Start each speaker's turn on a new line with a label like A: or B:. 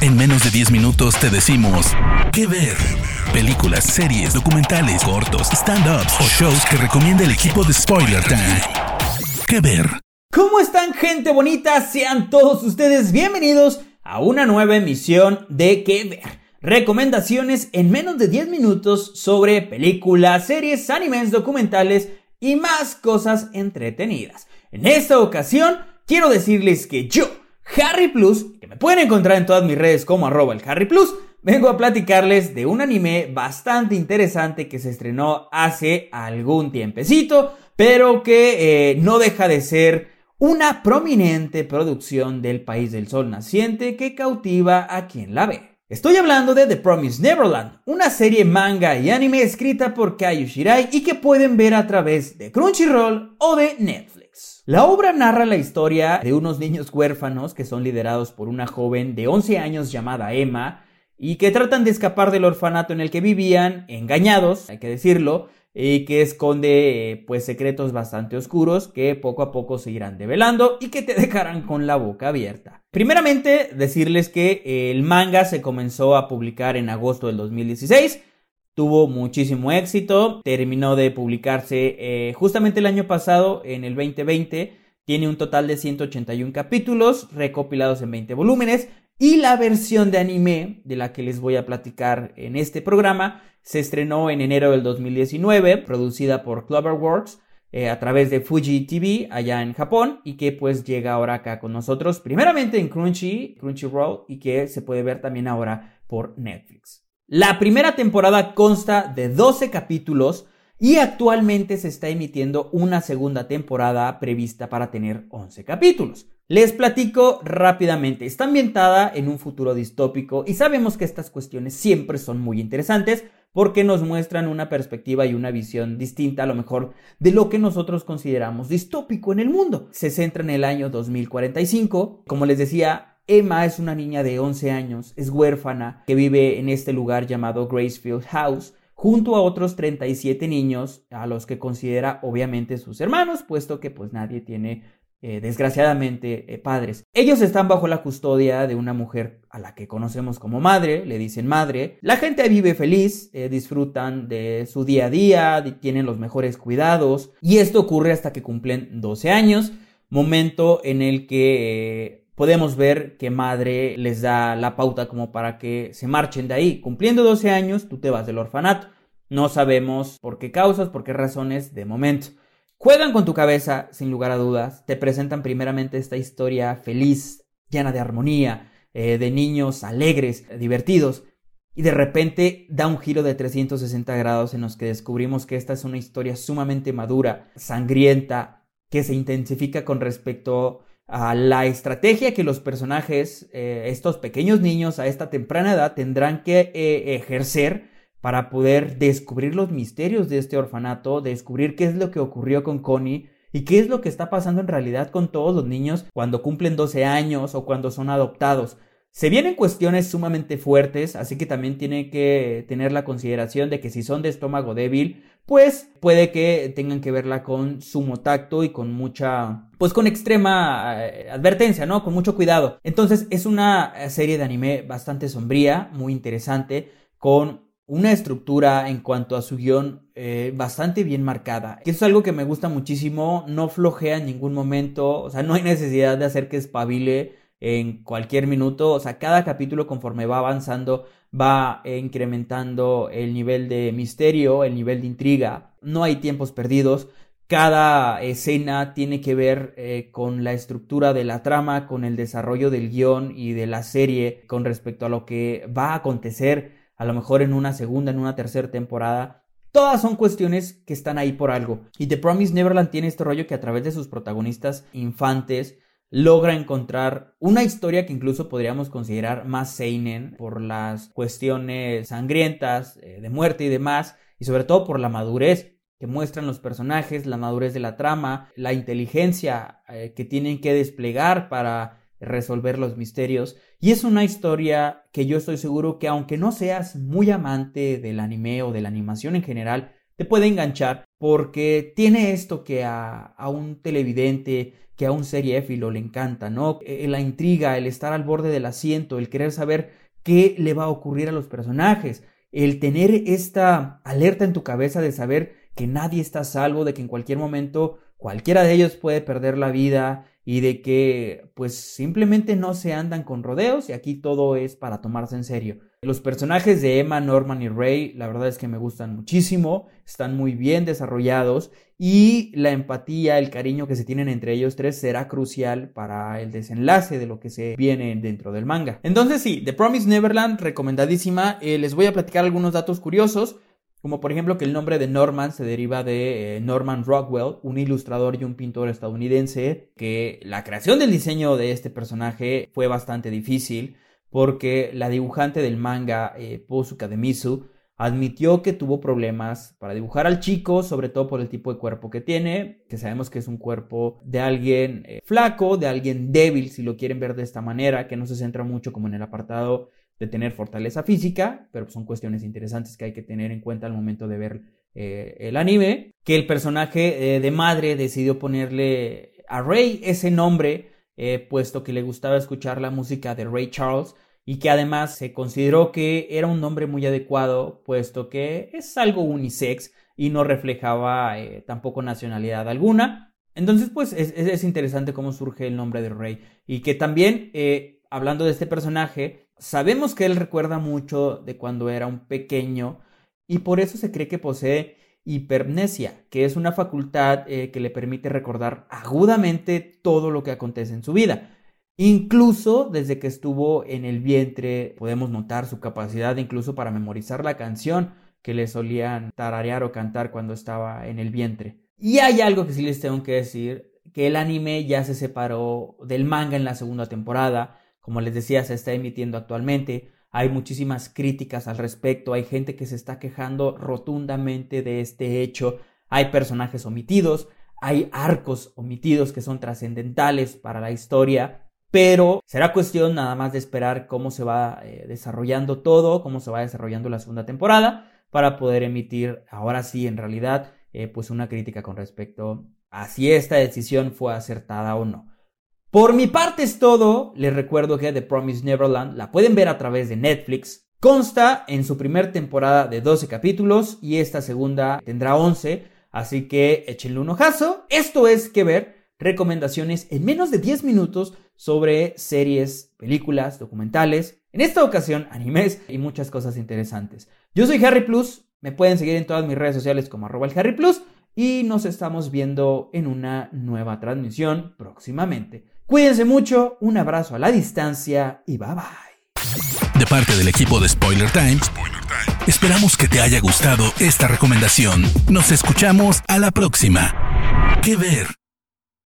A: En menos de 10 minutos te decimos qué ver. Películas, series, documentales, cortos, stand-ups o shows que recomienda el equipo de Spoiler Time. ¿Qué ver?
B: ¿Cómo están gente bonita? Sean todos ustedes bienvenidos a una nueva emisión de ¿Qué ver? Recomendaciones en menos de 10 minutos sobre películas, series, animes, documentales y más cosas entretenidas. En esta ocasión quiero decirles que yo, Harry Plus, que me pueden encontrar en todas mis redes como arroba el Harry Plus, vengo a platicarles de un anime bastante interesante que se estrenó hace algún tiempecito, pero que eh, no deja de ser una prominente producción del país del sol naciente que cautiva a quien la ve. Estoy hablando de The Promised Neverland, una serie manga y anime escrita por Kaiju Shirai y que pueden ver a través de Crunchyroll o de Netflix. La obra narra la historia de unos niños huérfanos que son liderados por una joven de 11 años llamada Emma y que tratan de escapar del orfanato en el que vivían, engañados, hay que decirlo, y que esconde eh, pues secretos bastante oscuros que poco a poco se irán develando y que te dejarán con la boca abierta. Primeramente, decirles que el manga se comenzó a publicar en agosto del 2016 tuvo muchísimo éxito, terminó de publicarse eh, justamente el año pasado, en el 2020, tiene un total de 181 capítulos recopilados en 20 volúmenes y la versión de anime de la que les voy a platicar en este programa se estrenó en enero del 2019, producida por Cloverworks eh, a través de Fuji TV allá en Japón y que pues llega ahora acá con nosotros, primeramente en Crunchy, Crunchyroll y que se puede ver también ahora por Netflix. La primera temporada consta de 12 capítulos y actualmente se está emitiendo una segunda temporada prevista para tener 11 capítulos. Les platico rápidamente, está ambientada en un futuro distópico y sabemos que estas cuestiones siempre son muy interesantes porque nos muestran una perspectiva y una visión distinta a lo mejor de lo que nosotros consideramos distópico en el mundo. Se centra en el año 2045, como les decía, Emma es una niña de 11 años, es huérfana, que vive en este lugar llamado Gracefield House, junto a otros 37 niños a los que considera obviamente sus hermanos, puesto que pues nadie tiene eh, desgraciadamente eh, padres. Ellos están bajo la custodia de una mujer a la que conocemos como madre, le dicen madre. La gente vive feliz, eh, disfrutan de su día a día, tienen los mejores cuidados y esto ocurre hasta que cumplen 12 años, momento en el que podemos ver que madre les da la pauta como para que se marchen de ahí. Cumpliendo 12 años, tú te vas del orfanato. No sabemos por qué causas, por qué razones de momento. Juegan con tu cabeza, sin lugar a dudas. Te presentan primeramente esta historia feliz, llena de armonía, eh, de niños alegres, divertidos. Y de repente da un giro de 360 grados en los que descubrimos que esta es una historia sumamente madura, sangrienta, que se intensifica con respecto a la estrategia que los personajes, eh, estos pequeños niños a esta temprana edad tendrán que eh, ejercer para poder descubrir los misterios de este orfanato, descubrir qué es lo que ocurrió con Connie y qué es lo que está pasando en realidad con todos los niños cuando cumplen 12 años o cuando son adoptados. Se vienen cuestiones sumamente fuertes, así que también tiene que tener la consideración de que si son de estómago débil, pues puede que tengan que verla con sumo tacto y con mucha, pues con extrema eh, advertencia, ¿no? Con mucho cuidado. Entonces es una serie de anime bastante sombría, muy interesante, con una estructura en cuanto a su guion eh, bastante bien marcada. Eso es algo que me gusta muchísimo, no flojea en ningún momento, o sea, no hay necesidad de hacer que espabile en cualquier minuto. O sea, cada capítulo conforme va avanzando va incrementando el nivel de misterio, el nivel de intriga. No hay tiempos perdidos. Cada escena tiene que ver eh, con la estructura de la trama, con el desarrollo del guion y de la serie con respecto a lo que va a acontecer a lo mejor en una segunda, en una tercera temporada. Todas son cuestiones que están ahí por algo. Y The Promise Neverland tiene este rollo que a través de sus protagonistas infantes logra encontrar una historia que incluso podríamos considerar más seinen por las cuestiones sangrientas eh, de muerte y demás, y sobre todo por la madurez que muestran los personajes, la madurez de la trama, la inteligencia eh, que tienen que desplegar para resolver los misterios. Y es una historia que yo estoy seguro que aunque no seas muy amante del anime o de la animación en general, te puede enganchar porque tiene esto que a, un televidente, que a un seriéfilo le encanta, ¿no? E, la intriga, el estar al borde del asiento, el querer saber qué le va a ocurrir a los personajes, el tener esta alerta en tu cabeza de saber que nadie está salvo, de que en cualquier momento cualquiera de ellos puede perder la vida y de que pues simplemente no se andan con rodeos y aquí todo es para tomarse en serio. Los personajes de Emma, Norman y Ray, la verdad es que me gustan muchísimo, están muy bien desarrollados y la empatía, el cariño que se tienen entre ellos tres será crucial para el desenlace de lo que se viene dentro del manga. Entonces sí, The Promise Neverland, recomendadísima. Eh, les voy a platicar algunos datos curiosos como por ejemplo que el nombre de Norman se deriva de eh, Norman Rockwell, un ilustrador y un pintor estadounidense, que la creación del diseño de este personaje fue bastante difícil porque la dibujante del manga, eh, Posu Kademisu, admitió que tuvo problemas para dibujar al chico, sobre todo por el tipo de cuerpo que tiene, que sabemos que es un cuerpo de alguien eh, flaco, de alguien débil, si lo quieren ver de esta manera, que no se centra mucho como en el apartado de tener fortaleza física, pero son cuestiones interesantes que hay que tener en cuenta al momento de ver eh, el anime, que el personaje eh, de madre decidió ponerle a Ray ese nombre, eh, puesto que le gustaba escuchar la música de Ray Charles y que además se consideró que era un nombre muy adecuado, puesto que es algo unisex y no reflejaba tampoco nacionalidad alguna. Entonces, pues es, es, interesante cómo surge el nombre de Ray y que también, hablando de este personaje, Sabemos que él recuerda mucho de cuando era un pequeño y por eso se cree que posee hipermnesia, que es una facultad eh, que le permite recordar agudamente todo lo que acontece en su vida. Incluso desde que estuvo en el vientre podemos notar su capacidad incluso para memorizar la canción que le solían tararear o cantar cuando estaba en el vientre. Y hay algo que sí les tengo que decir, que el anime ya se separó del manga en la segunda temporada, como les decía, se está emitiendo actualmente. Hay muchísimas críticas al respecto, hay gente que se está quejando rotundamente de este hecho, hay personajes omitidos, hay arcos omitidos que son trascendentales para la historia, pero será cuestión nada más de esperar cómo se va eh, desarrollando todo, cómo se va desarrollando la segunda temporada, para poder emitir ahora sí en realidad eh, pues una crítica con respecto a si esta decisión fue acertada o no. Por mi parte es todo. Les recuerdo que The Promise Neverland la pueden ver a través de Netflix. Consta en su primera temporada de 12 capítulos y esta segunda tendrá 11. Así que échenle un ojazo. Esto es que ver recomendaciones en menos de 10 minutos sobre series, películas, documentales, en esta ocasión animes y muchas cosas interesantes. Yo soy Harry Plus, me pueden seguir en todas mis redes sociales como arroba Harry Plus y nos estamos viendo en una nueva transmisión próximamente. Cuídense mucho, un abrazo a la distancia y bye bye.
A: De parte del equipo de Spoiler Time, esperamos que te haya gustado esta recomendación. Nos escuchamos a la próxima. ¿Qué ver?